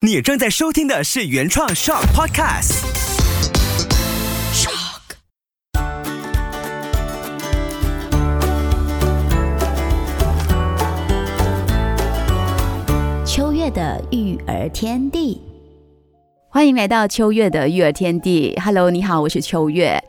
你正在收听的是原创 Shock podcasts。秋月的育儿天地，欢迎来到秋月的育儿天地。Hello，你好，我是秋月。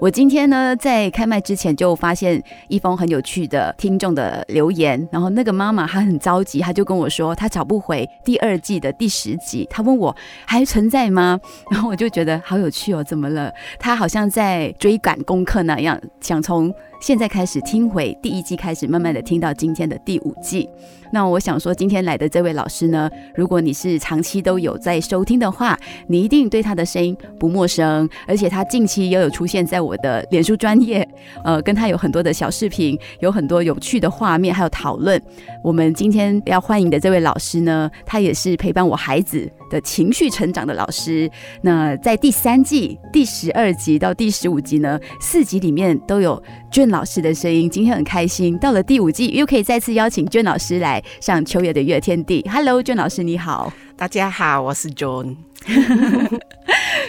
我今天呢，在开麦之前就发现一封很有趣的听众的留言，然后那个妈妈她很着急，她就跟我说她找不回第二季的第十集，她问我还存在吗？然后我就觉得好有趣哦，怎么了？她好像在追赶功课那样，想从现在开始听回第一季开始，慢慢的听到今天的第五季。那我想说，今天来的这位老师呢，如果你是长期都有在收听的话，你一定对他的声音不陌生，而且他近期也有出现在我的脸书专业，呃，跟他有很多的小视频，有很多有趣的画面，还有讨论。我们今天要欢迎的这位老师呢，他也是陪伴我孩子的情绪成长的老师。那在第三季第十二集到第十五集呢，四集里面都有娟老师的声音。今天很开心，到了第五季又可以再次邀请娟老师来上秋月的月天地。Hello，娟老师你好。大家好，我是 John。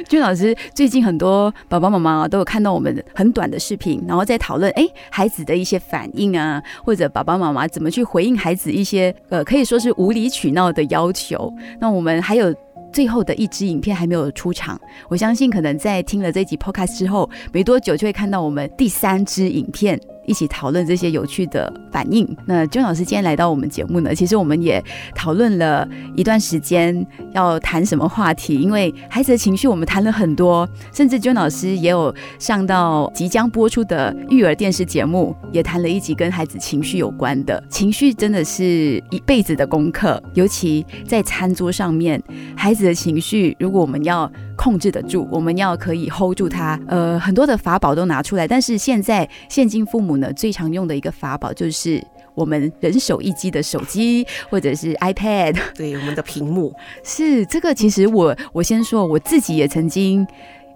俊老师，最近很多爸爸妈妈都有看到我们很短的视频，然后在讨论哎孩子的一些反应啊，或者爸爸妈妈怎么去回应孩子一些呃可以说是无理取闹的要求。那我们还有最后的一支影片还没有出场，我相信可能在听了这集 Podcast 之后，没多久就会看到我们第三支影片。一起讨论这些有趣的反应。那娟老师今天来到我们节目呢，其实我们也讨论了一段时间要谈什么话题，因为孩子的情绪我们谈了很多，甚至娟老师也有上到即将播出的育儿电视节目，也谈了一集跟孩子情绪有关的。情绪真的是一辈子的功课，尤其在餐桌上面，孩子的情绪如果我们要控制得住，我们要可以 hold 住他，呃，很多的法宝都拿出来，但是现在现今父母。最常用的一个法宝就是我们人手一机的手机或者是 iPad，对我们的屏幕是这个。其实我我先说我自己也曾经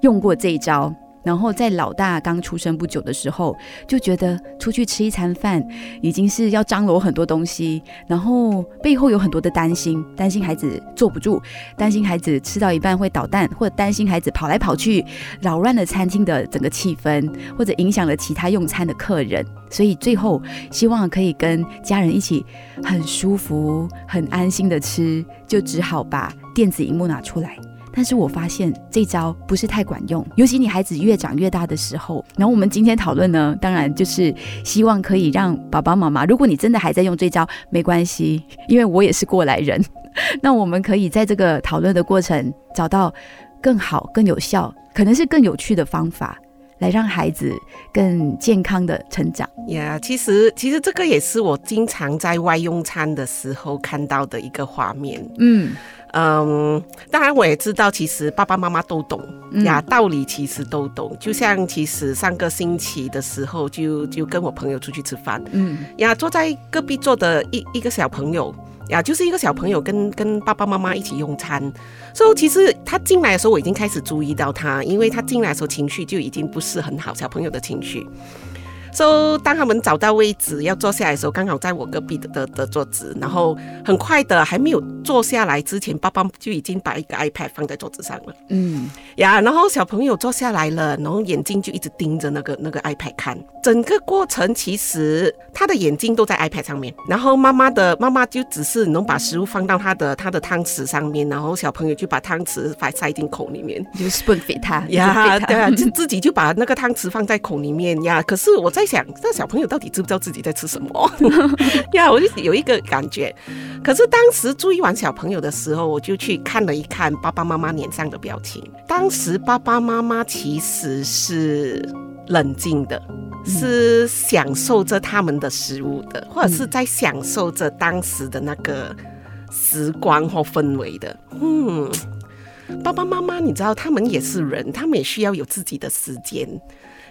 用过这一招。然后在老大刚出生不久的时候，就觉得出去吃一餐饭已经是要张罗很多东西，然后背后有很多的担心，担心孩子坐不住，担心孩子吃到一半会捣蛋，或者担心孩子跑来跑去扰乱了餐厅的整个气氛，或者影响了其他用餐的客人。所以最后希望可以跟家人一起很舒服、很安心的吃，就只好把电子荧幕拿出来。但是我发现这招不是太管用，尤其你孩子越长越大的时候。然后我们今天讨论呢，当然就是希望可以让爸爸妈妈，如果你真的还在用这招，没关系，因为我也是过来人。那我们可以在这个讨论的过程找到更好、更有效，可能是更有趣的方法，来让孩子更健康的成长。呀，其实其实这个也是我经常在外用餐的时候看到的一个画面。嗯。嗯，当然我也知道，其实爸爸妈妈都懂呀，道理其实都懂。就像其实上个星期的时候，就就跟我朋友出去吃饭，嗯，呀，坐在隔壁坐的一一个小朋友呀，就是一个小朋友跟跟爸爸妈妈一起用餐，所以其实他进来的时候，我已经开始注意到他，因为他进来的时候情绪就已经不是很好，小朋友的情绪。So, 当他们找到位置要坐下来的时候，刚好在我隔壁的的的桌子，然后很快的还没有坐下来之前，爸爸就已经把一个 iPad 放在桌子上了。嗯，呀，然后小朋友坐下来了，然后眼睛就一直盯着那个那个 iPad 看。整个过程其实他的眼睛都在 iPad 上面，然后妈妈的妈妈就只是能把食物放到他的他的汤匙上面，然后小朋友就把汤匙塞塞进口里面，就 spoon feed 他呀，对啊，就自己就把那个汤匙放在口里面呀。可是我在。在想，这小朋友到底知不知道自己在吃什么？呀，我就有一个感觉。可是当时注意完小朋友的时候，我就去看了一看爸爸妈妈脸上的表情。当时爸爸妈妈其实是冷静的，是享受着他们的食物的，或者是在享受着当时的那个时光或氛围的。嗯，爸爸妈妈，你知道，他们也是人，他们也需要有自己的时间。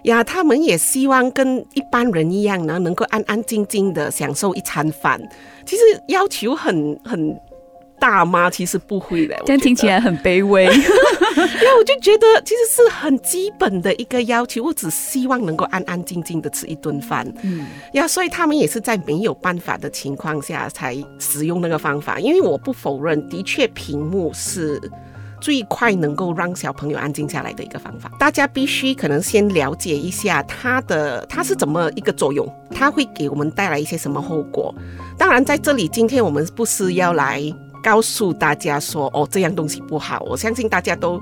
呀，他们也希望跟一般人一样呢，能够安安静静的享受一餐饭。其实要求很很大吗？其实不会的，这样听起来很卑微。因为我就觉得其实是很基本的一个要求，我只希望能够安安静静的吃一顿饭。嗯，呀，所以他们也是在没有办法的情况下才使用那个方法。因为我不否认，的确屏幕是。最快能够让小朋友安静下来的一个方法，大家必须可能先了解一下它的它是怎么一个作用，它会给我们带来一些什么后果。当然，在这里今天我们不是要来告诉大家说哦这样东西不好，我相信大家都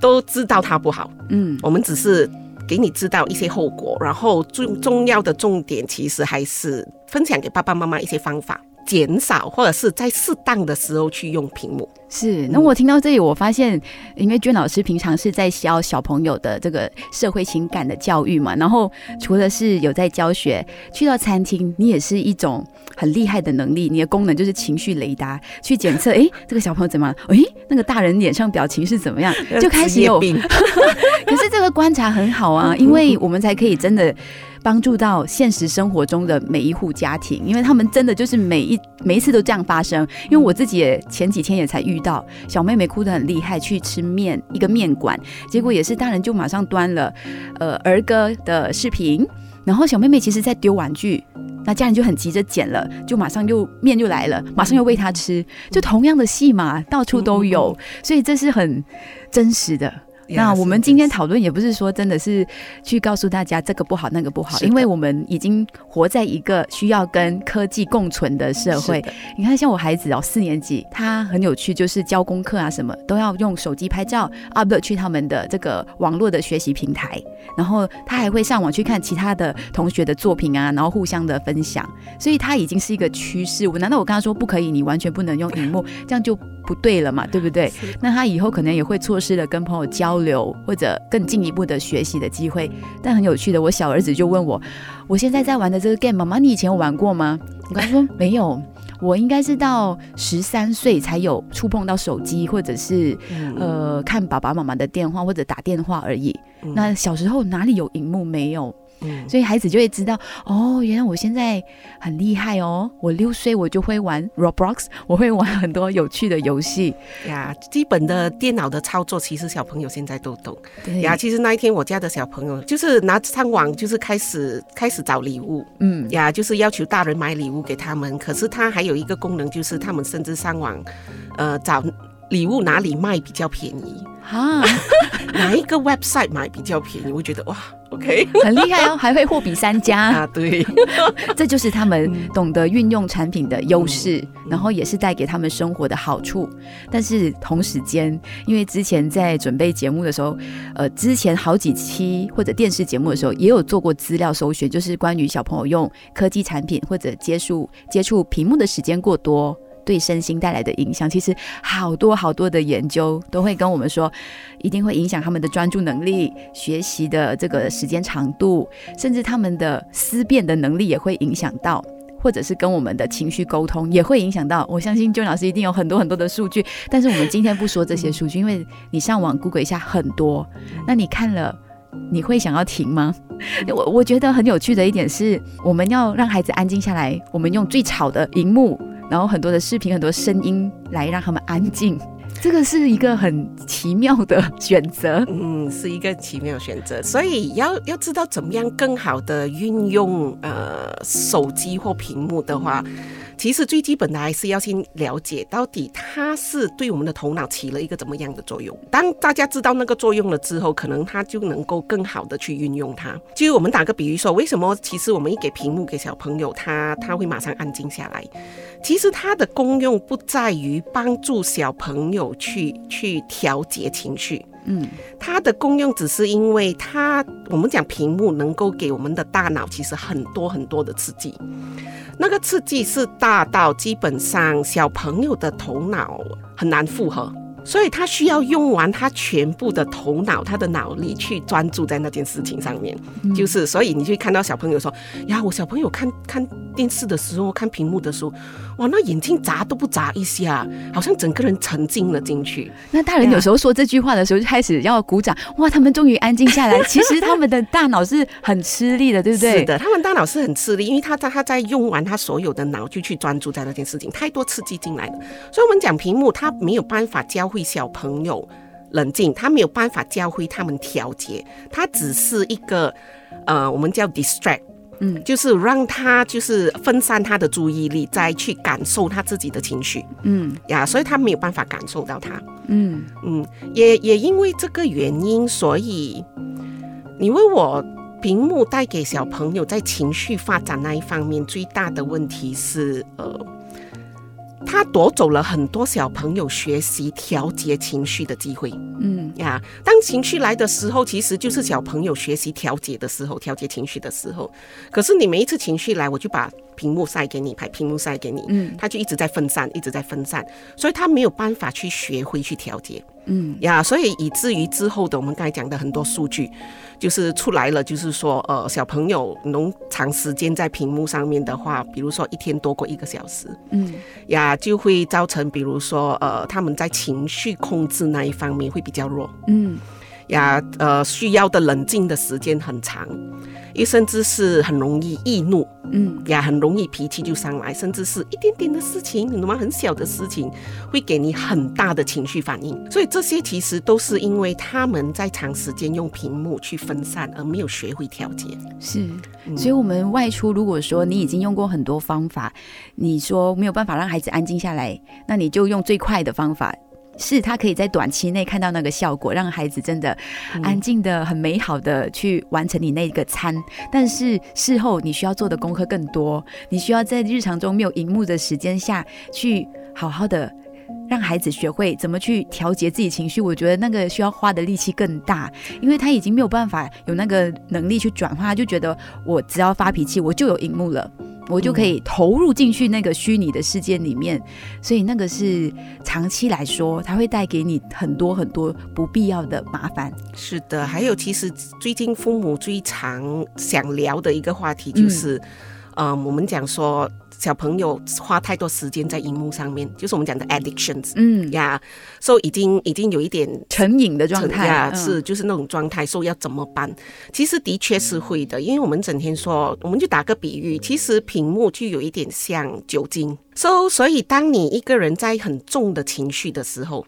都知道它不好。嗯，我们只是给你知道一些后果，然后最重要的重点其实还是分享给爸爸妈妈一些方法。减少，或者是在适当的时候去用屏幕。是，那我听到这里，我发现，因为娟老师平常是在教小朋友的这个社会情感的教育嘛，然后除了是有在教学，去到餐厅，你也是一种很厉害的能力。你的功能就是情绪雷达，去检测，哎，这个小朋友怎么？哎，那个大人脸上表情是怎么样？就开始有。可是这个观察很好啊，因为我们才可以真的。帮助到现实生活中的每一户家庭，因为他们真的就是每一每一次都这样发生。因为我自己也前几天也才遇到小妹妹哭得很厉害，去吃面一个面馆，结果也是大人就马上端了呃儿歌的视频，然后小妹妹其实在丢玩具，那家人就很急着捡了，就马上又面又来了，马上又喂她吃，就同样的戏嘛，到处都有，所以这是很真实的。那我们今天讨论也不是说真的是去告诉大家这个不好那个不好，因为我们已经活在一个需要跟科技共存的社会。你看，像我孩子哦，四年级，他很有趣，就是教功课啊什么都要用手机拍照，upload 去他们的这个网络的学习平台，然后他还会上网去看其他的同学的作品啊，然后互相的分享，所以他已经是一个趋势。我难道我跟他说不可以，你完全不能用荧幕，这样就不对了嘛，对不对？那他以后可能也会错失了跟朋友交。流或者更进一步的学习的机会，但很有趣的，我小儿子就问我：“我现在在玩的这个 game，妈妈，你以前有玩过吗？”我跟他说：“没有，我应该是到十三岁才有触碰到手机，或者是呃看爸爸妈妈的电话或者打电话而已。那小时候哪里有荧幕？没有。”所以孩子就会知道哦，原来我现在很厉害哦！我六岁我就会玩 Roblox，我会玩很多有趣的游戏呀。基本的电脑的操作，其实小朋友现在都懂对呀。其实那一天我家的小朋友就是拿上网，就是开始开始找礼物，嗯呀，就是要求大人买礼物给他们。可是他还有一个功能，就是他们甚至上网，呃，找礼物哪里卖比较便宜啊？哪一个 website 买比较便宜？我觉得哇。OK，很厉害哦，还会货比三家啊！对，这就是他们懂得运用产品的优势，然后也是带给他们生活的好处。但是同时间，因为之前在准备节目的时候，呃，之前好几期或者电视节目的时候，也有做过资料搜寻，就是关于小朋友用科技产品或者接触接触屏幕的时间过多。对身心带来的影响，其实好多好多的研究都会跟我们说，一定会影响他们的专注能力、学习的这个时间长度，甚至他们的思辨的能力也会影响到，或者是跟我们的情绪沟通也会影响到。我相信周老师一定有很多很多的数据，但是我们今天不说这些数据，因为你上网 Google 一下很多，那你看了你会想要停吗？我我觉得很有趣的一点是，我们要让孩子安静下来，我们用最吵的荧幕。然后很多的视频，很多声音来让他们安静，这个是一个很奇妙的选择。嗯，是一个奇妙选择。所以要要知道怎么样更好的运用呃手机或屏幕的话。其实最基本的还是要先了解到底它是对我们的头脑起了一个怎么样的作用。当大家知道那个作用了之后，可能它就能够更好的去运用它。就我们打个比喻说，为什么其实我们一给屏幕给小朋友，他他会马上安静下来？其实它的功用不在于帮助小朋友去去调节情绪。嗯，它的功用只是因为它，我们讲屏幕能够给我们的大脑其实很多很多的刺激，那个刺激是大到基本上小朋友的头脑很难负荷。所以他需要用完他全部的头脑，他的脑力去专注在那件事情上面。就是，所以你去看到小朋友说：“呀，我小朋友看看电视的时候，看屏幕的时候，哇，那眼睛眨都不眨一下，好像整个人沉浸了进去。那大人有时候说这句话的时候，就开始要鼓掌，哇，他们终于安静下来。其实他们的大脑是很吃力的，对不对？是的，他们大脑是很吃力，因为他在他在用完他所有的脑，就去专注在那件事情，太多刺激进来了。所以，我们讲屏幕，他没有办法教会小朋友冷静，他没有办法教会他们调节，他只是一个呃，我们叫 distract。嗯，就是让他就是分散他的注意力，再去感受他自己的情绪。嗯呀，所以他没有办法感受到他。嗯嗯，也也因为这个原因，所以你问我屏幕带给小朋友在情绪发展那一方面最大的问题是呃。他夺走了很多小朋友学习调节情绪的机会。嗯呀，当情绪来的时候，其实就是小朋友学习调节的时候，调节情绪的时候。可是你每一次情绪来，我就把屏幕塞给你，拍屏幕塞给你，嗯，他就一直在分散，一直在分散，所以他没有办法去学会去调节。嗯呀，所以以至于之后的我们刚才讲的很多数据。就是出来了，就是说，呃，小朋友能长时间在屏幕上面的话，比如说一天多过一个小时，嗯，呀，就会造成，比如说，呃，他们在情绪控制那一方面会比较弱，嗯。呀，呃，需要的冷静的时间很长，也甚至是很容易易怒，嗯，呀，很容易脾气就上来，甚至是一点点的事情，你懂吗？很小的事情会给你很大的情绪反应，所以这些其实都是因为他们在长时间用屏幕去分散，而没有学会调节。是，所以我们外出，如果说你已经用过很多方法，你说没有办法让孩子安静下来，那你就用最快的方法。是他可以在短期内看到那个效果，让孩子真的安静的、很美好的去完成你那个餐。但是事后你需要做的功课更多，你需要在日常中没有荧幕的时间下去好好的让孩子学会怎么去调节自己情绪。我觉得那个需要花的力气更大，因为他已经没有办法有那个能力去转化，就觉得我只要发脾气，我就有荧幕了。我就可以投入进去那个虚拟的世界里面，所以那个是长期来说，它会带给你很多很多不必要的麻烦。是的，还有其实最近父母最常想聊的一个话题就是，嗯，我们讲说。小朋友花太多时间在荧幕上面，就是我们讲的 addictions，嗯。呀，所以已经已经有一点成瘾的状态呀，是就是那种状态，所以要怎么办？其实的确是会的，因为我们整天说，我们就打个比喻，其实屏幕就有一点像酒精，，so 所以当你一个人在很重的情绪的时候，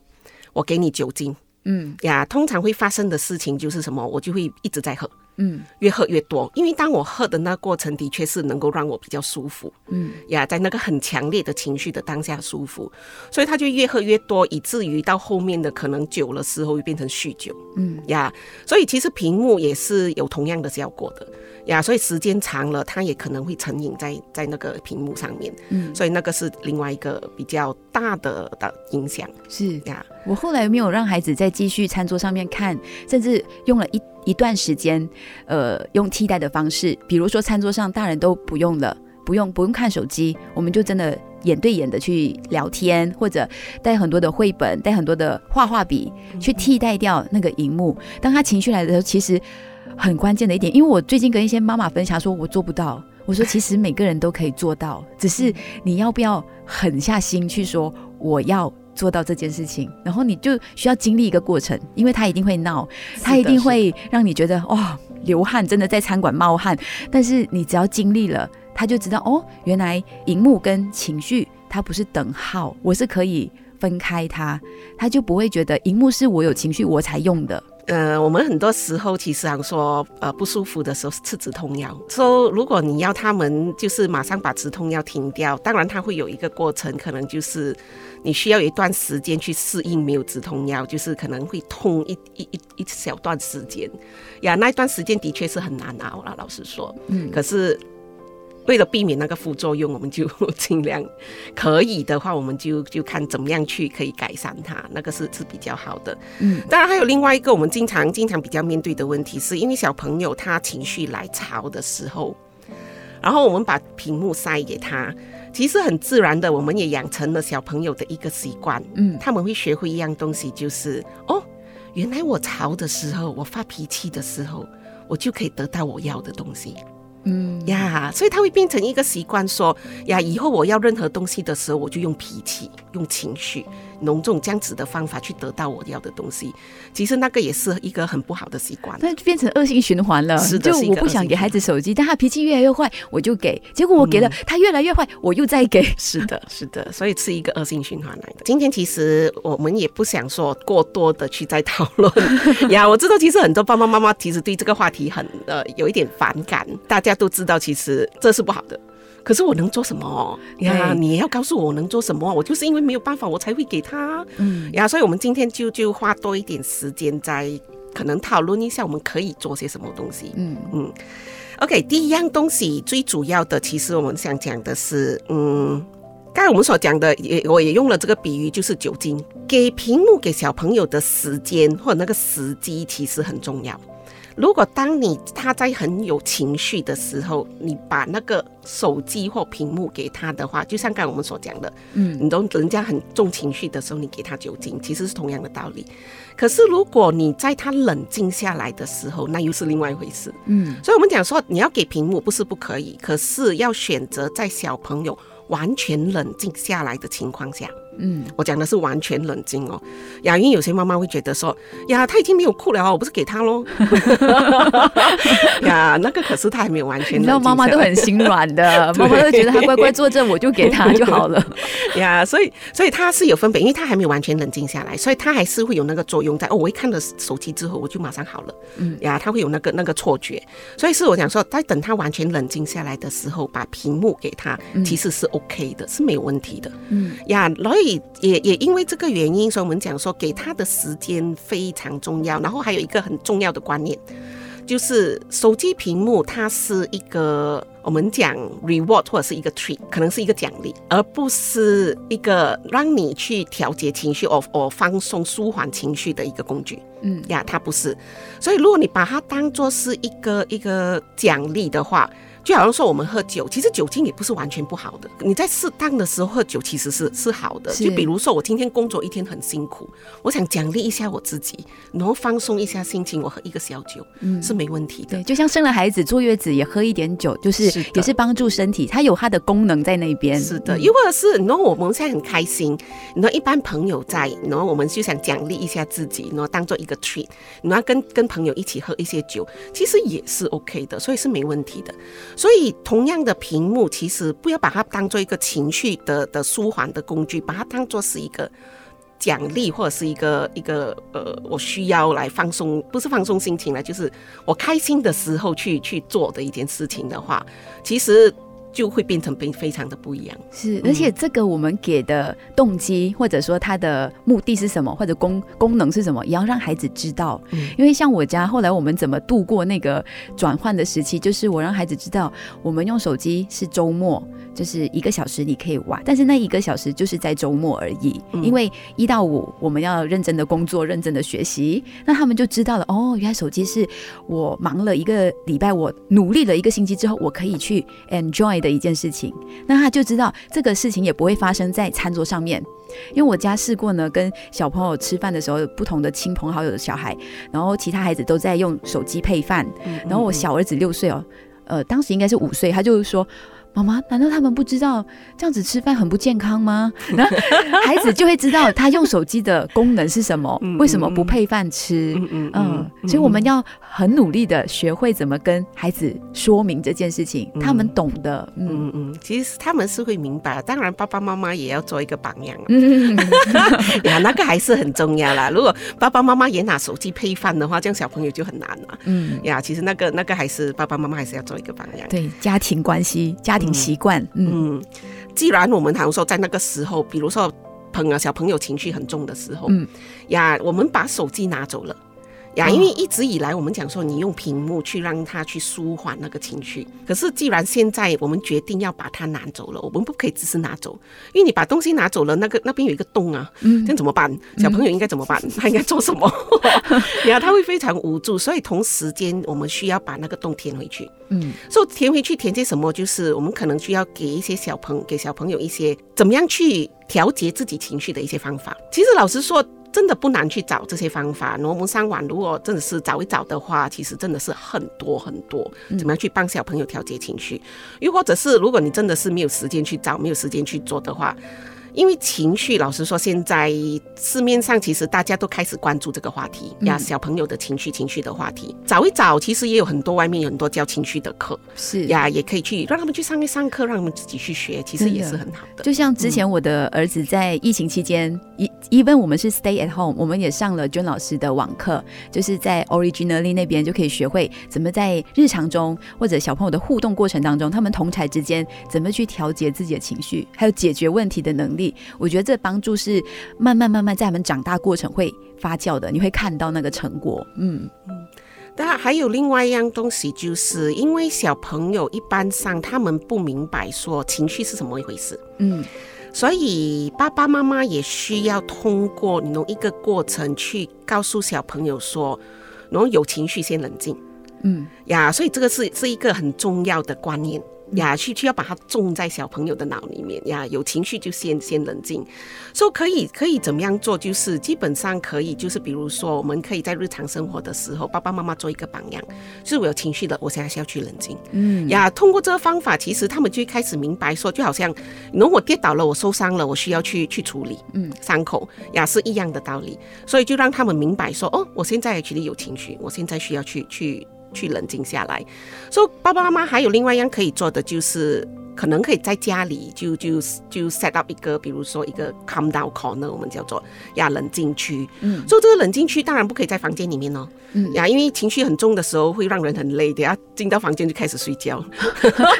我给你酒精，嗯。呀，通常会发生的事情就是什么，我就会一直在喝。嗯，越喝越多，因为当我喝的那过程的确是能够让我比较舒服，嗯。呀，在那个很强烈的情绪的当下舒服，所以他就越喝越多，以至于到后面的可能久了时候会变成酗酒，嗯。呀，所以其实屏幕也是有同样的效果的。呀，所以时间长了，他也可能会成瘾在在那个屏幕上面，嗯，所以那个是另外一个比较大的的影响。是。呀，我后来没有让孩子再继续餐桌上面看，甚至用了一一段时间，呃，用替代的方式，比如说餐桌上大人都不用了，不用不用看手机，我们就真的眼对眼的去聊天，或者带很多的绘本，带很多的画画笔去替代掉那个荧幕。当他情绪来的时候，其实。很关键的一点，因为我最近跟一些妈妈分享，说我做不到。我说其实每个人都可以做到，只是你要不要狠下心去说我要做到这件事情。然后你就需要经历一个过程，因为他一定会闹，他一定会让你觉得哇流汗，真的在餐馆冒汗。但是你只要经历了，他就知道哦，原来荧幕跟情绪它不是等号，我是可以分开它，他就不会觉得荧幕是我有情绪我才用的。呃，我们很多时候其实说，呃，不舒服的时候吃止痛药。说如果你要他们就是马上把止痛药停掉，当然它会有一个过程，可能就是你需要一段时间去适应没有止痛药，就是可能会痛一一一一小段时间。呀，那一段时间的确是很难熬了，老实说。嗯，可是。为了避免那个副作用，我们就 尽量可以的话，我们就就看怎么样去可以改善它，那个是是比较好的。嗯，当然还有另外一个我们经常经常比较面对的问题，是因为小朋友他情绪来潮的时候，然后我们把屏幕塞给他，其实很自然的，我们也养成了小朋友的一个习惯。嗯，他们会学会一样东西，就是哦，原来我吵的时候，我发脾气的时候，我就可以得到我要的东西。嗯呀，所以他会变成一个习惯，说呀，以后我要任何东西的时候，我就用脾气、用情绪。用这种这样子的方法去得到我要的东西，其实那个也是一个很不好的习惯，那就变成恶性循环了。是的，就我不想给孩子手机，但他脾气越来越坏，我就给。结果我给了他越来越坏，我又再给。是的，是的，所以是一个恶性循环来的。今天其实我们也不想说过多的去再讨论 呀。我知道其实很多爸爸妈妈其实对这个话题很呃有一点反感，大家都知道其实这是不好的。可是我能做什么呀？你也要告诉我我能做什么？我就是因为没有办法，我才会给他。嗯呀，所以我们今天就就花多一点时间在可能讨论一下，我们可以做些什么东西。嗯嗯。OK，第一样东西最主要的，其实我们想讲的是，嗯，刚才我们所讲的，也我也用了这个比喻，就是酒精给屏幕给小朋友的时间或者那个时机，其实很重要。如果当你他在很有情绪的时候，你把那个手机或屏幕给他的话，就像刚才我们所讲的，嗯，你都人家很重情绪的时候，你给他酒精，其实是同样的道理。可是如果你在他冷静下来的时候，那又是另外一回事，嗯。所以我们讲说，你要给屏幕不是不可以，可是要选择在小朋友完全冷静下来的情况下。嗯，我讲的是完全冷静哦。雅云有些妈妈会觉得说，呀，他已经没有哭了，我不是给他喽。呀，那个可是他还没有完全。你知道妈妈都很心软的，妈妈都觉得他乖乖坐正，我就给他就好了。呀，所以所以他是有分别，因为他还没有完全冷静下来，所以他还是会有那个作用在。哦，我一看了手机之后，我就马上好了。嗯，呀，他会有那个那个错觉，所以是我讲说，在等他完全冷静下来的时候，把屏幕给他，其实是 OK 的，是没有问题的。嗯，呀，所以。也也因为这个原因，所以我们讲说给他的时间非常重要。然后还有一个很重要的观念，就是手机屏幕它是一个我们讲 reward 或者是一个 treat，可能是一个奖励，而不是一个让你去调节情绪、或或放松、舒缓情绪的一个工具。嗯呀，它不是。所以如果你把它当做是一个一个奖励的话，就好像说我们喝酒，其实酒精也不是完全不好的。你在适当的时候喝酒，其实是是好的。就比如说我今天工作一天很辛苦，我想奖励一下我自己，然后放松一下心情，我喝一个小酒，嗯，是没问题的。对，就像生了孩子坐月子也喝一点酒，就是也是帮助身体，它有它的功能在那边。是的，又或者是然后我们现在很开心，然后一般朋友在，然后我们就想奖励一下自己，然后当做一个 treat，然后跟跟朋友一起喝一些酒，其实也是 OK 的，所以是没问题的。所以，同样的屏幕，其实不要把它当做一个情绪的的舒缓的工具，把它当做是一个奖励或者是一个一个呃，我需要来放松，不是放松心情了，就是我开心的时候去去做的一件事情的话，其实。就会变成非非常的不一样，是，而且这个我们给的动机或者说它的目的是什么，或者功功能是什么，也要让孩子知道。因为像我家后来我们怎么度过那个转换的时期，就是我让孩子知道，我们用手机是周末。就是一个小时你可以玩，但是那一个小时就是在周末而已。因为一到五我们要认真的工作、认真的学习，那他们就知道了哦，原来手机是我忙了一个礼拜，我努力了一个星期之后，我可以去 enjoy 的一件事情。那他就知道这个事情也不会发生在餐桌上面，因为我家试过呢，跟小朋友吃饭的时候，不同的亲朋好友的小孩，然后其他孩子都在用手机配饭，然后我小儿子六岁哦，呃，当时应该是五岁，他就是说。妈妈，难道他们不知道这样子吃饭很不健康吗？那孩子就会知道他用手机的功能是什么，为什么不配饭吃？嗯嗯，所以我们要很努力的学会怎么跟孩子说明这件事情，他们懂的。嗯嗯，其实他们是会明白，当然爸爸妈妈也要做一个榜样。嗯，呀，那个还是很重要啦。如果爸爸妈妈也拿手机配饭的话，这样小朋友就很难了。嗯，呀，其实那个那个还是爸爸妈妈还是要做一个榜样。对，家庭关系，家庭。习惯，嗯，既然我们常说在那个时候，比如说朋友小朋友情绪很重的时候，嗯。呀，我们把手机拿走了。呀，因为一直以来我们讲说，你用屏幕去让他去舒缓那个情绪。可是既然现在我们决定要把它拿走了，我们不可以只是拿走，因为你把东西拿走了，那个那边有一个洞啊，嗯，这怎么办？小朋友应该怎么办？他应该做什么？呀，他会非常无助。所以同时间，我们需要把那个洞填回去。嗯，所以填回去填些什么？就是我们可能需要给一些小朋给小朋友一些怎么样去调节自己情绪的一些方法。其实老实说。真的不难去找这些方法。我们上网如果真的是找一找的话，其实真的是很多很多，怎么样去帮小朋友调节情绪？又或者是如果你真的是没有时间去找，没有时间去做的话。因为情绪，老实说，现在市面上其实大家都开始关注这个话题呀，小朋友的情绪、情绪的话题，找一找，其实也有很多外面有很多教情绪的课，是呀，也可以去让他们去上一上课，让他们自己去学，其实也是很好的。就像之前我的儿子在疫情期间，一一般我们是 stay at home，我们也上了娟老师的网课，就是在 Originally 那边就可以学会怎么在日常中或者小朋友的互动过程当中，他们同才之间怎么去调节自己的情绪，还有解决问题的能力。我觉得这帮助是慢慢慢慢在他们长大过程会发酵的，你会看到那个成果。嗯嗯，当然还有另外一样东西，就是因为小朋友一般上他们不明白说情绪是什么一回事。嗯，所以爸爸妈妈也需要通过你一个过程去告诉小朋友说，然后有情绪先冷静。嗯呀，所以这个是是一个很重要的观念。呀，去去要把它种在小朋友的脑里面呀，有情绪就先先冷静，说可以可以怎么样做？就是基本上可以，就是比如说，我们可以在日常生活的时候，爸爸妈妈做一个榜样，就是我有情绪的，我现在是要去冷静。嗯呀，通过这个方法，其实他们就开始明白说，就好像，如果我跌倒了，我受伤了，我需要去去处理，嗯，伤口呀是一样的道理，所以就让他们明白说，哦，我现在其实有情绪，我现在需要去去。去冷静下来，所以爸爸妈妈还有另外一样可以做的就是。可能可以在家里就就就 set up 一个，比如说一个 calm down corner，我们叫做呀冷静区。嗯，所以这个冷静区当然不可以在房间里面哦。嗯呀，因为情绪很重的时候会让人很累，等下进到房间就开始睡觉。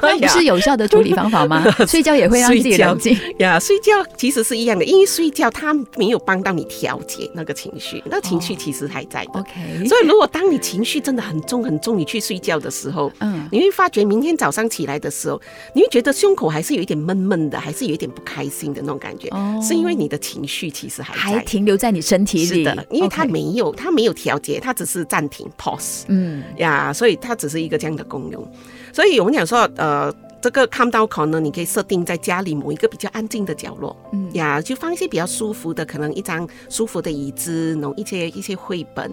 那 不是有效的处理方法吗？睡觉也会让自己冷静呀。睡觉其实是一样的，因为睡觉它没有帮到你调节那个情绪，那情绪其实还在的。OK。所以如果当你情绪真的很重很重，你去睡觉的时候，嗯，你会发觉明天早上起来的时候，你会觉得。的胸口还是有一点闷闷的，还是有一点不开心的那种感觉，是因为你的情绪其实还还停留在你身体里，是的，因为它没有，它没有调节，它只是暂停 pause，嗯。呀，所以它只是一个这样的功用，所以我们讲说，呃。这个看到口呢，你可以设定在家里某一个比较安静的角落，嗯呀，就放一些比较舒服的，可能一张舒服的椅子，弄一些一些绘本，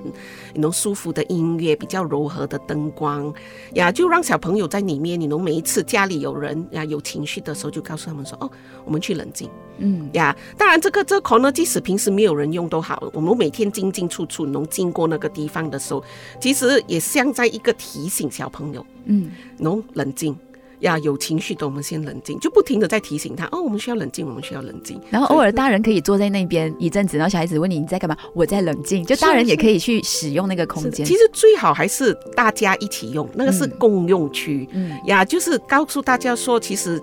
弄舒服的音乐，比较柔和的灯光，呀，就让小朋友在里面。你能每一次家里有人呀有情绪的时候，就告诉他们说：“哦，我们去冷静。”嗯呀，当然这个这口呢，即使平时没有人用都好，我们每天进进出出能经过那个地方的时候，其实也像在一个提醒小朋友，嗯，能冷静。呀，有情绪的我们先冷静，就不停的在提醒他哦，我们需要冷静，我们需要冷静。然后偶尔大人可以坐在那边一阵子，然后小孩子问你你在干嘛，我在冷静。就大人也可以去使用那个空间。其实最好还是大家一起用，那个是共用区。嗯，呀，就是告诉大家说，其实。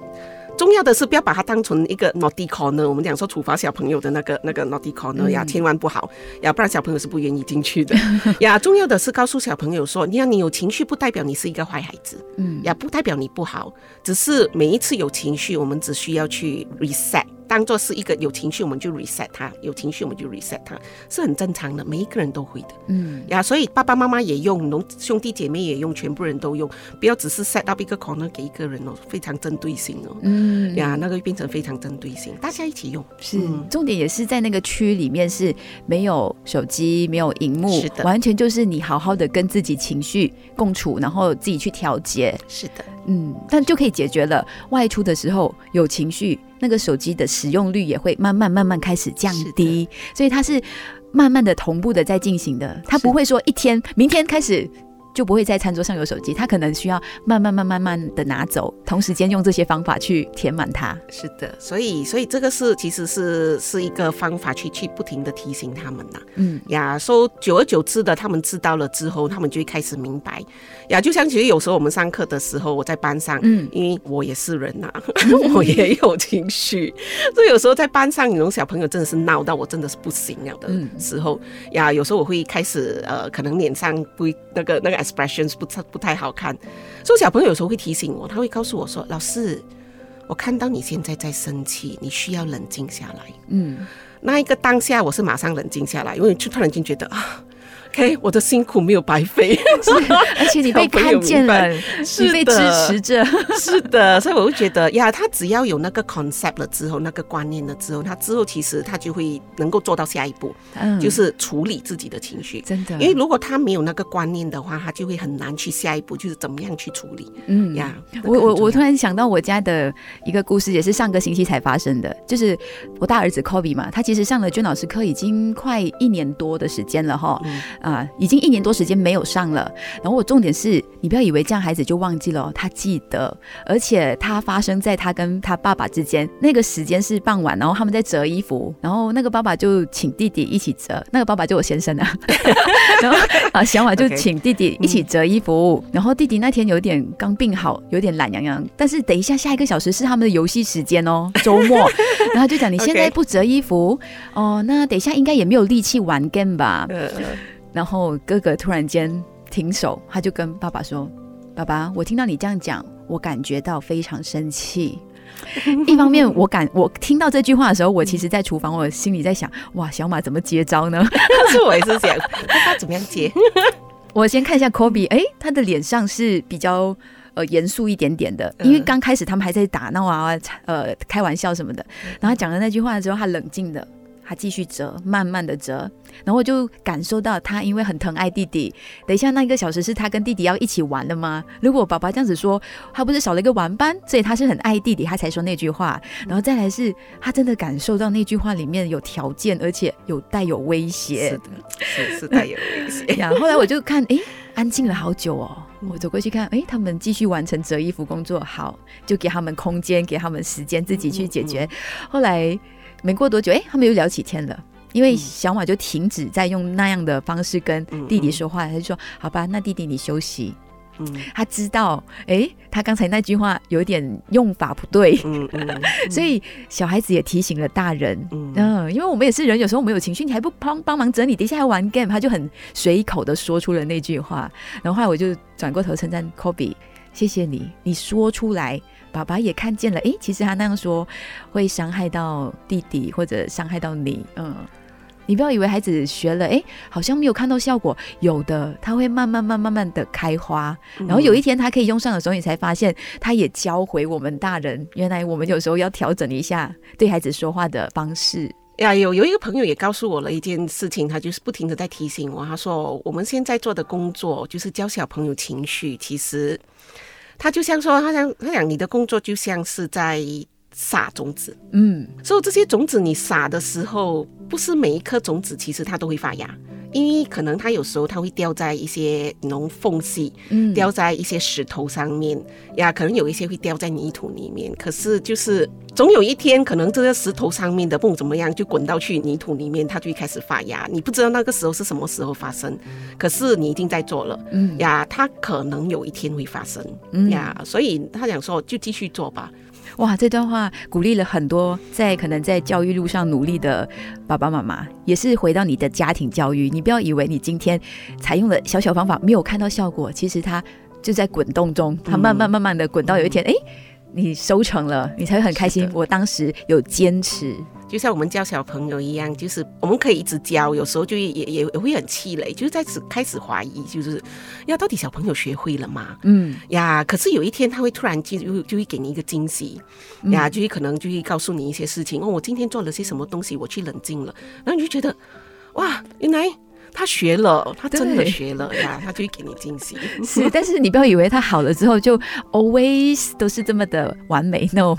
重要的是不要把它当成一个 naughty corner，我们讲说处罚小朋友的那个那个 naughty corner 呀，千万不好，要不然小朋友是不愿意进去的 呀。重要的是告诉小朋友说，你看你有情绪不代表你是一个坏孩子，嗯，呀不代表你不好，只是每一次有情绪，我们只需要去 reset。当做是一个有情绪，我们就 reset 它；有情绪，我们就 reset 它，是很正常的，每一个人都会的。嗯呀，所以爸爸妈妈也用，农兄弟姐妹也用，全部人都用，不要只是 set up 一个 corner 给一个人哦，非常针对性哦。嗯呀，那个变成非常针对性，大家一起用。是，重点也是在那个区里面是没有手机、没有荧幕，是的，完全就是你好好的跟自己情绪共处，然后自己去调节。是的，嗯，但就可以解决了。外出的时候有情绪。那个手机的使用率也会慢慢慢慢开始降低，所以它是慢慢的同步的在进行的，它不会说一天明天开始。就不会在餐桌上有手机，他可能需要慢慢、慢、慢慢的拿走，同时间用这些方法去填满它。是的，所以，所以这个是其实是是一个方法，去去不停的提醒他们呐。嗯呀，说久而久之的，他们知道了之后，他们就会开始明白。呀，就像其实有时候我们上课的时候，我在班上，嗯，因为我也是人呐，我也有情绪，所以有时候在班上，那种小朋友真的是闹到我真的是不行了的时候，呀，有时候我会开始呃，可能脸上不那个那个。Expressions 不太不太好看，所以小朋友有时候会提醒我，他会告诉我说：“老师，我看到你现在在生气，你需要冷静下来。”嗯，那一个当下我是马上冷静下来，因为就突然间觉得啊，OK，我的辛苦没有白费，而且 你被看见了，你被支持着，是的，所以我会觉得呀，他只要有那个 concept 了之后，那个观念了之后，他之后其实他就会能够做到下一步，嗯，就是处理自己的情绪，真的，因为如果他没有那个观念的话，他就会很难去下一步，就是怎么样去处理，嗯。呀，我我我突然想到我家的一个故事，也是上个星期才发生的，就是我大儿子 Kobe 嘛，他其实上了娟老师课已经快一年多的时间了哈，啊，已经一年多时间没有上了。然后我重点是你不要以为这样孩子就忘记了，他记得，而且他发生在他跟他爸爸之间，那个时间是傍晚，然后他们在折衣服，然后那个爸爸就请弟弟一起折，那个爸爸就我先生啊，然后啊小马就请弟弟一起折衣服，然后弟弟那天有点刚病好，有点懒洋洋，但是等一下下一个小时是他们的游戏时间哦，周末，然后就讲你现在不折衣服哦，那等一下应该也没有力气玩 game 吧。然后哥哥突然间停手，他就跟爸爸说：“爸爸，我听到你这样讲，我感觉到非常生气。一方面，我感我听到这句话的时候，我其实，在厨房，我心里在想：哇，小马怎么接招呢？是我也是想，他怎么样接？我先看一下 Kobe，哎，他的脸上是比较呃严肃一点点的，因为刚开始他们还在打闹啊，呃，开玩笑什么的。然后讲了那句话之后，他冷静的。”他继续折，慢慢的折，然后我就感受到他因为很疼爱弟弟。等一下那一个小时是他跟弟弟要一起玩的吗？如果爸爸这样子说，他不是少了一个玩伴，所以他是很爱弟弟，他才说那句话。然后再来是他真的感受到那句话里面有条件，而且有带有威胁。是的，是是带有威胁。呀，后来我就看，哎，安静了好久哦。我走过去看，哎，他们继续完成折衣服工作，好，就给他们空间，给他们时间自己去解决。后来。没过多久，哎，他们又聊起天了。因为小马就停止在用那样的方式跟弟弟说话，他就说：“好吧，那弟弟你休息。”嗯，他知道，哎，他刚才那句话有点用法不对。嗯 嗯，所以小孩子也提醒了大人。嗯，因为我们也是人，有时候我们有情绪，你还不帮帮忙整理，等一下还玩 game，他就很随口的说出了那句话。然后后来我就转过头称赞 Kobe，谢谢你，你说出来。爸爸也看见了，哎，其实他那样说会伤害到弟弟，或者伤害到你，嗯，你不要以为孩子学了，哎，好像没有看到效果，有的他会慢慢、慢、慢慢的开花，然后有一天他可以用上的时候，你才发现他也教回我们大人，原来我们有时候要调整一下对孩子说话的方式。呀，有有一个朋友也告诉我了一件事情，他就是不停的在提醒我，他说我们现在做的工作就是教小朋友情绪，其实。他就像说，他想，他想你的工作就像是在撒种子，嗯，所以这些种子你撒的时候，不是每一颗种子其实它都会发芽。因为可能它有时候它会掉在一些农缝隙，嗯，掉在一些石头上面呀，可能有一些会掉在泥土里面。可是就是总有一天，可能这个石头上面的不怎么样，就滚到去泥土里面，它就会开始发芽。你不知道那个时候是什么时候发生，可是你已经在做了，嗯呀，它可能有一天会发生，嗯呀，所以他想说就继续做吧。哇，这段话鼓励了很多在可能在教育路上努力的爸爸妈妈，也是回到你的家庭教育。你不要以为你今天采用了小小方法没有看到效果，其实它就在滚动中，它慢慢慢慢的滚到有一天，哎，你收成了，你才会很开心。我当时有坚持。就像我们教小朋友一样，就是我们可以一直教，有时候就也也也会很气馁，就是在此开始怀疑，就是要到底小朋友学会了吗？嗯呀，可是有一天他会突然就就就会给你一个惊喜呀，就会可能就会告诉你一些事情哦，我今天做了些什么东西，我去冷静了，然后你就觉得哇，原来。他学了，他真的学了呀，他就会给你惊喜。是，但是你不要以为他好了之后就 always 都是这么的完美，no，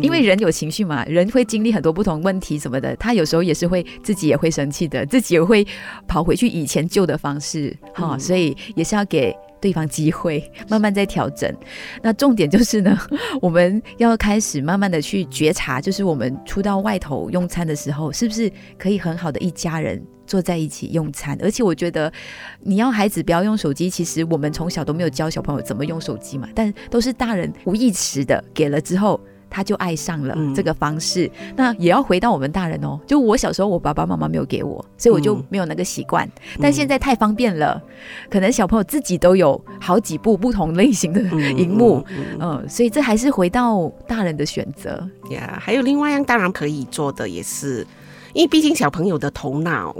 因为人有情绪嘛，人会经历很多不同问题什么的，他有时候也是会自己也会生气的，自己也会跑回去以前旧的方式，哈，所以也是要给对方机会，慢慢在调整。那重点就是呢，我们要开始慢慢的去觉察，就是我们出到外头用餐的时候，是不是可以很好的一家人。坐在一起用餐，而且我觉得你要孩子不要用手机，其实我们从小都没有教小朋友怎么用手机嘛，但都是大人无意识的给了之后，他就爱上了这个方式。那也要回到我们大人哦，就我小时候我爸爸妈妈没有给我，所以我就没有那个习惯。但现在太方便了，可能小朋友自己都有好几部不同类型的荧幕，嗯，所以这还是回到大人的选择呀。还有另外一样当然可以做的也是。因为毕竟小朋友的头脑，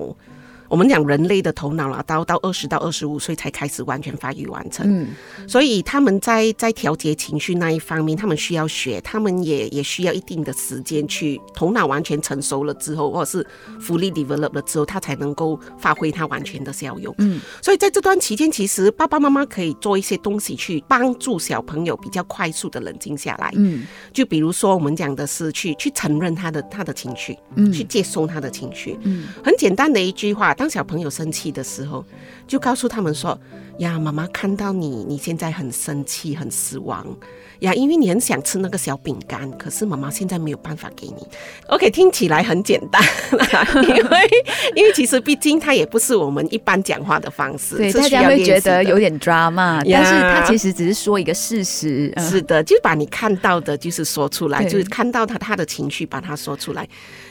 我们讲人类的头脑啦，到到二十到二十五岁才开始完全发育完成。嗯，所以他们在在调节情绪那一方面，他们需要学，他们也也需要一定的时间去头脑完全成熟了之后，或者是 fully develop 了之后，他才能够发挥他完全的效用。嗯，所以在这段期间，其实爸爸妈妈可以做一些东西去帮助小朋友比较快速的冷静下来。嗯，就比如说我们讲的是去去承认他的他的情绪，嗯，去接收他的情绪。嗯，很简单的一句话。当小朋友生气的时候，就告诉他们说：“呀，妈妈看到你，你现在很生气，很失望。”呀，因为你很想吃那个小饼干，可是妈妈现在没有办法给你。OK，听起来很简单，因为因为其实毕竟它也不是我们一般讲话的方式，对大家会觉得有点 drama，但是他其实只是说一个事实。是的，就把你看到的，就是说出来，就是看到他他的情绪，把它说出来。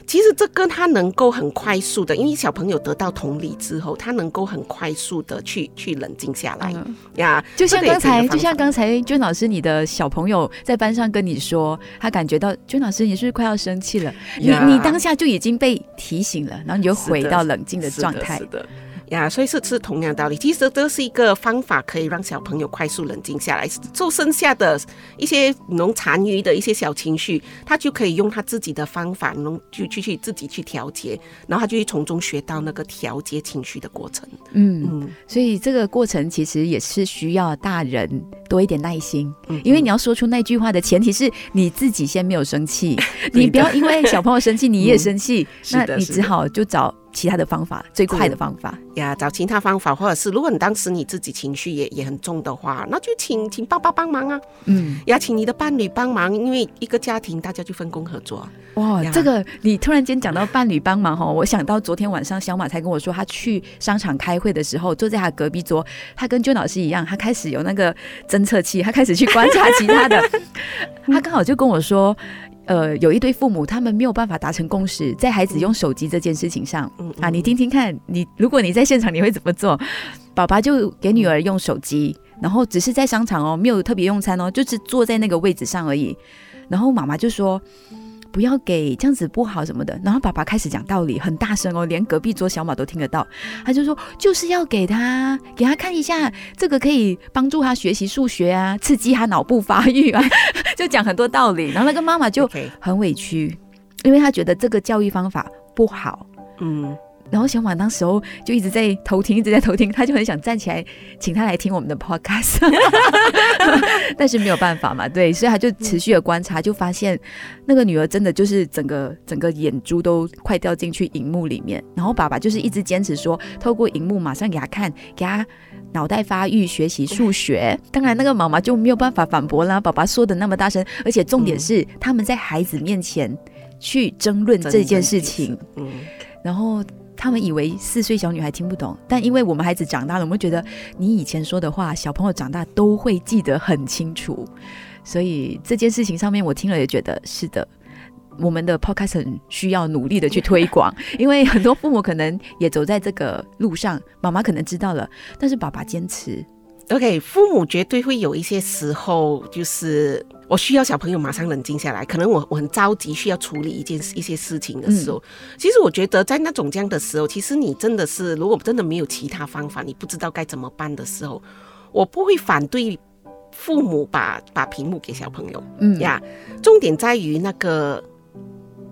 其实这跟他能够很快速的，因为小朋友得到同理之后，他能够很快速的去去冷静下来呀。就像刚才，就像刚才娟老师，你的小朋友在班上跟你说，他感觉到娟老师你是不是快要生气了？你你当下就已经被提醒了，然后你就回到冷静的状态。呀，所以是是同样道理。其实这是一个方法，可以让小朋友快速冷静下来。做剩下的一些能残余的一些小情绪，他就可以用他自己的方法，能就去去自己去调节，然后他就会从中学到那个调节情绪的过程。嗯，所以这个过程其实也是需要大人多一点耐心，因为你要说出那句话的前提是你自己先没有生气，你不要因为小朋友生气你也生气，那你只好就找。其他的方法，最快的方法。呀，找其他方法，或者是如果你当时你自己情绪也也很重的话，那就请请爸爸帮忙啊，嗯，邀请你的伴侣帮忙，因为一个家庭大家就分工合作。哇，这个你突然间讲到伴侣帮忙哈，我想到昨天晚上小马才跟我说，他去商场开会的时候，坐在他隔壁桌，他跟娟老师一样，他开始有那个侦测器，他开始去观察其他的，他刚好就跟我说。呃，有一对父母，他们没有办法达成共识，在孩子用手机这件事情上，啊，你听听看，你如果你在现场，你会怎么做？爸爸就给女儿用手机，然后只是在商场哦，没有特别用餐哦，就是坐在那个位置上而已，然后妈妈就说。不要给这样子不好什么的，然后爸爸开始讲道理，很大声哦，连隔壁桌小马都听得到。他就说，就是要给他，给他看一下，这个可以帮助他学习数学啊，刺激他脑部发育啊，就讲很多道理。然后那个妈妈就很委屈，因为他觉得这个教育方法不好。嗯。然后小马当时候就一直在偷听，一直在偷听，他就很想站起来请他来听我们的 podcast，但是没有办法嘛，对，所以他就持续的观察，就发现那个女儿真的就是整个整个眼珠都快掉进去荧幕里面，然后爸爸就是一直坚持说，透过荧幕马上给他看，给他脑袋发育学习数学。当然那个妈妈就没有办法反驳啦，爸爸说的那么大声，而且重点是他们在孩子面前去争论这件事情，嗯，然后。他们以为四岁小女孩听不懂，但因为我们孩子长大了，我们觉得你以前说的话，小朋友长大都会记得很清楚。所以这件事情上面，我听了也觉得是的。我们的 podcast 很需要努力的去推广，因为很多父母可能也走在这个路上，妈妈可能知道了，但是爸爸坚持。OK，父母绝对会有一些时候，就是我需要小朋友马上冷静下来。可能我我很着急，需要处理一件一些事情的时候，其实我觉得在那种这样的时候，其实你真的是，如果真的没有其他方法，你不知道该怎么办的时候，我不会反对父母把把屏幕给小朋友。嗯呀，重点在于那个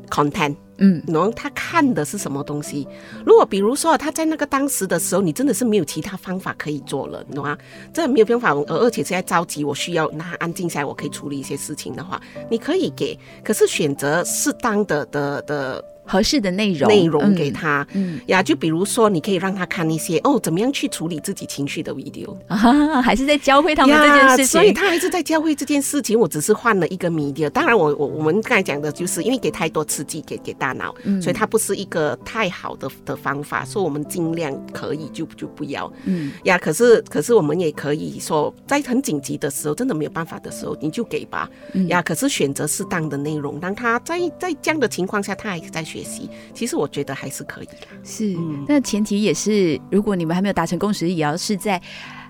content。嗯，然后他看的是什么东西？如果比如说他在那个当时的时候，你真的是没有其他方法可以做了，懂吗？这没有办法，而且现在着急，我需要让他安静下来，我可以处理一些事情的话，你可以给，可是选择适当的的的。合适的内容。内容给他，嗯呀，就比如说，你可以让他看一些哦，怎么样去处理自己情绪的 video 啊，还是在教会他们这件事情，所以他还是在教会这件事情。我只是换了一个 media，当然，我我我们刚才讲的就是因为给太多刺激给给大脑，所以它不是一个太好的的方法，所以我们尽量可以就就不要，嗯。呀，可是可是我们也可以说，在很紧急的时候，真的没有办法的时候，你就给吧，呀，可是选择适当的内容，让他在在这样的情况下，他还是在学。学习，其实我觉得还是可以的。是，那前提也是，如果你们还没有达成共识，也要是在。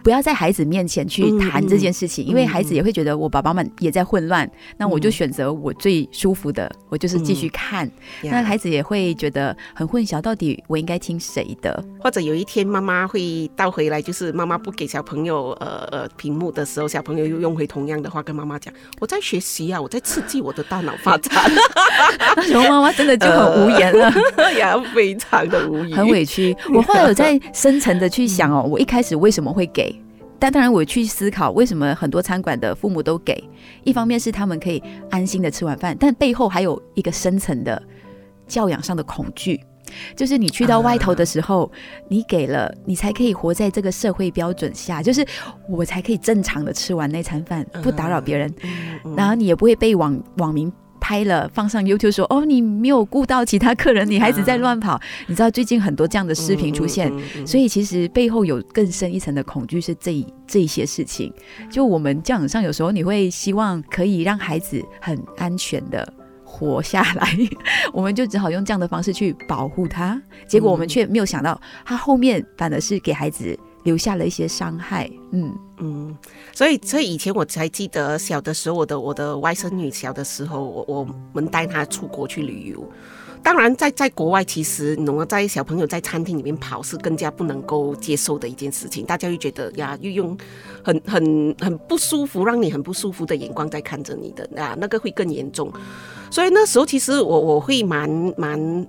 不要在孩子面前去谈这件事情，因为孩子也会觉得我爸爸们也在混乱，那我就选择我最舒服的，我就是继续看。那孩子也会觉得很混淆，到底我应该听谁的？或者有一天妈妈会倒回来，就是妈妈不给小朋友呃呃屏幕的时候，小朋友又用回同样的话跟妈妈讲：“我在学习啊，我在刺激我的大脑发展。”那时候妈妈真的就很无言了，呀，非常的无语，很委屈。我后来有在深层的去想哦，我一开始为什么会给？但当然我去思考，为什么很多餐馆的父母都给？一方面是他们可以安心的吃晚饭，但背后还有一个深层的教养上的恐惧，就是你去到外头的时候，你给了，你才可以活在这个社会标准下，就是我才可以正常的吃完那餐饭，不打扰别人，然后你也不会被网网民。拍了放上 YouTube 说哦，你没有顾到其他客人，你孩子在乱跑。你知道最近很多这样的视频出现，所以其实背后有更深一层的恐惧是这这些事情。就我们教养上有时候你会希望可以让孩子很安全的活下来，我们就只好用这样的方式去保护他。结果我们却没有想到，他后面反而是给孩子。留下了一些伤害，嗯嗯，所以所以以前我才记得小的时候，我的我的外甥女小的时候，我我们带她出国去旅游。当然，在在国外，其实你懂在小朋友在餐厅里面跑是更加不能够接受的一件事情。大家又觉得呀，又用很很很不舒服，让你很不舒服的眼光在看着你的啊，那个会更严重。所以那时候，其实我我会蛮蛮。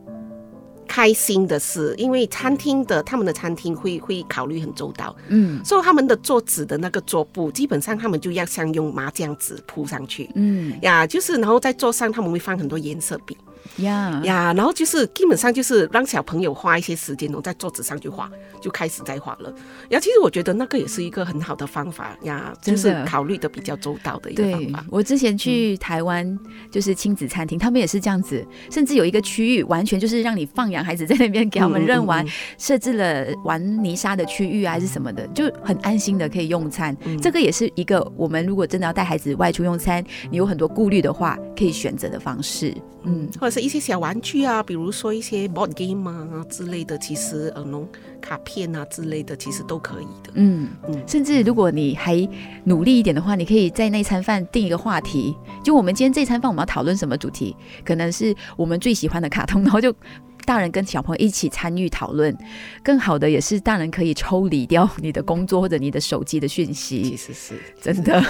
开心的是，因为餐厅的他们的餐厅会会考虑很周到，嗯，所以他们的桌子的那个桌布，基本上他们就要像用麻将纸铺上去，嗯。呀，就是然后在桌上他们会放很多颜色笔。呀呀，然后就是基本上就是让小朋友花一些时间哦，在桌子上去画，就开始在画了。然后，其实我觉得那个也是一个很好的方法呀，就是考虑的比较周到的一个方法。我之前去台湾就是亲子餐厅，他们也是这样子，甚至有一个区域完全就是让你放养孩子在那边给他们认玩，设置了玩泥沙的区域啊，还是什么的，就很安心的可以用餐。这个也是一个我们如果真的要带孩子外出用餐，你有很多顾虑的话，可以选择的方式。嗯，或者是一些小玩具啊，比如说一些 board game 啊之类的，其实呃，弄卡片啊之类的，其实都可以的。嗯嗯，甚至如果你还努力一点的话，你可以在那餐饭定一个话题，就我们今天这餐饭我们要讨论什么主题？可能是我们最喜欢的卡通，然后就大人跟小朋友一起参与讨论。更好的也是大人可以抽离掉你的工作或者你的手机的讯息。其实是真的。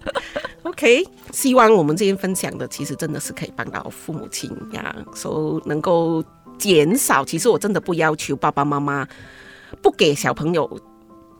OK，希望我们今天分享的，其实真的是可以帮到父母亲呀，说能够减少。其实我真的不要求爸爸妈妈不给小朋友。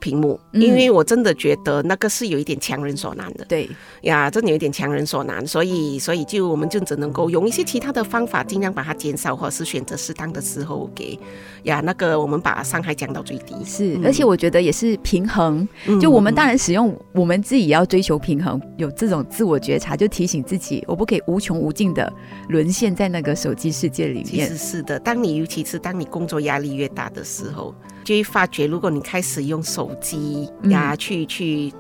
屏幕，因为我真的觉得那个是有一点强人所难的。对呀，真的有一点强人所难，所以，所以就我们就只能够用一些其他的方法，尽量把它减少，或者是选择适当的时候给呀，那个我们把伤害降到最低。是，而且我觉得也是平衡。就我们当然使用，我们自己也要追求平衡，有这种自我觉察，就提醒自己，我不可以无穷无尽的沦陷在那个手机世界里面。其实是的，当你尤其是当你工作压力越大的时候。就会发觉，如果你开始用手机呀去去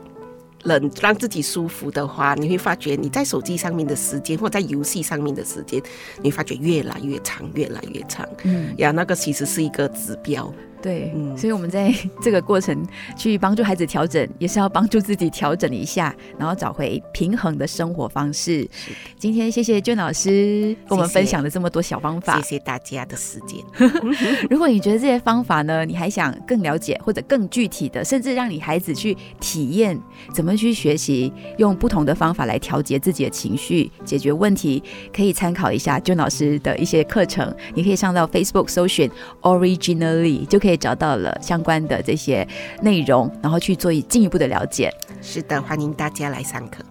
冷让自己舒服的话，你会发觉你在手机上面的时间，或在游戏上面的时间，你发觉越来越长，越来越长。嗯，呀，那个其实是一个指标。对，嗯所以我们在 这个过程去帮助孩子调整，也是要帮助自己调整一下，然后找回平衡的生活方式。今天谢谢娟老师跟我们分享了这么多小方法，谢谢大家的时间。如果你觉得这些方法呢，你还想更了解或者更具体的，甚至让你孩子去体验怎么去学习，用不同的方法来调节自己的情绪、解决问题，可以参考一下娟老师的一些课程。你可以上到 Facebook 搜寻 Originally 就可以。找到了相关的这些内容，然后去做进一步的了解。是的，欢迎大家来上课。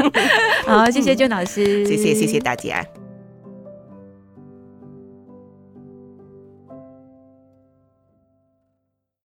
好，谢谢娟老师，谢谢谢谢大家。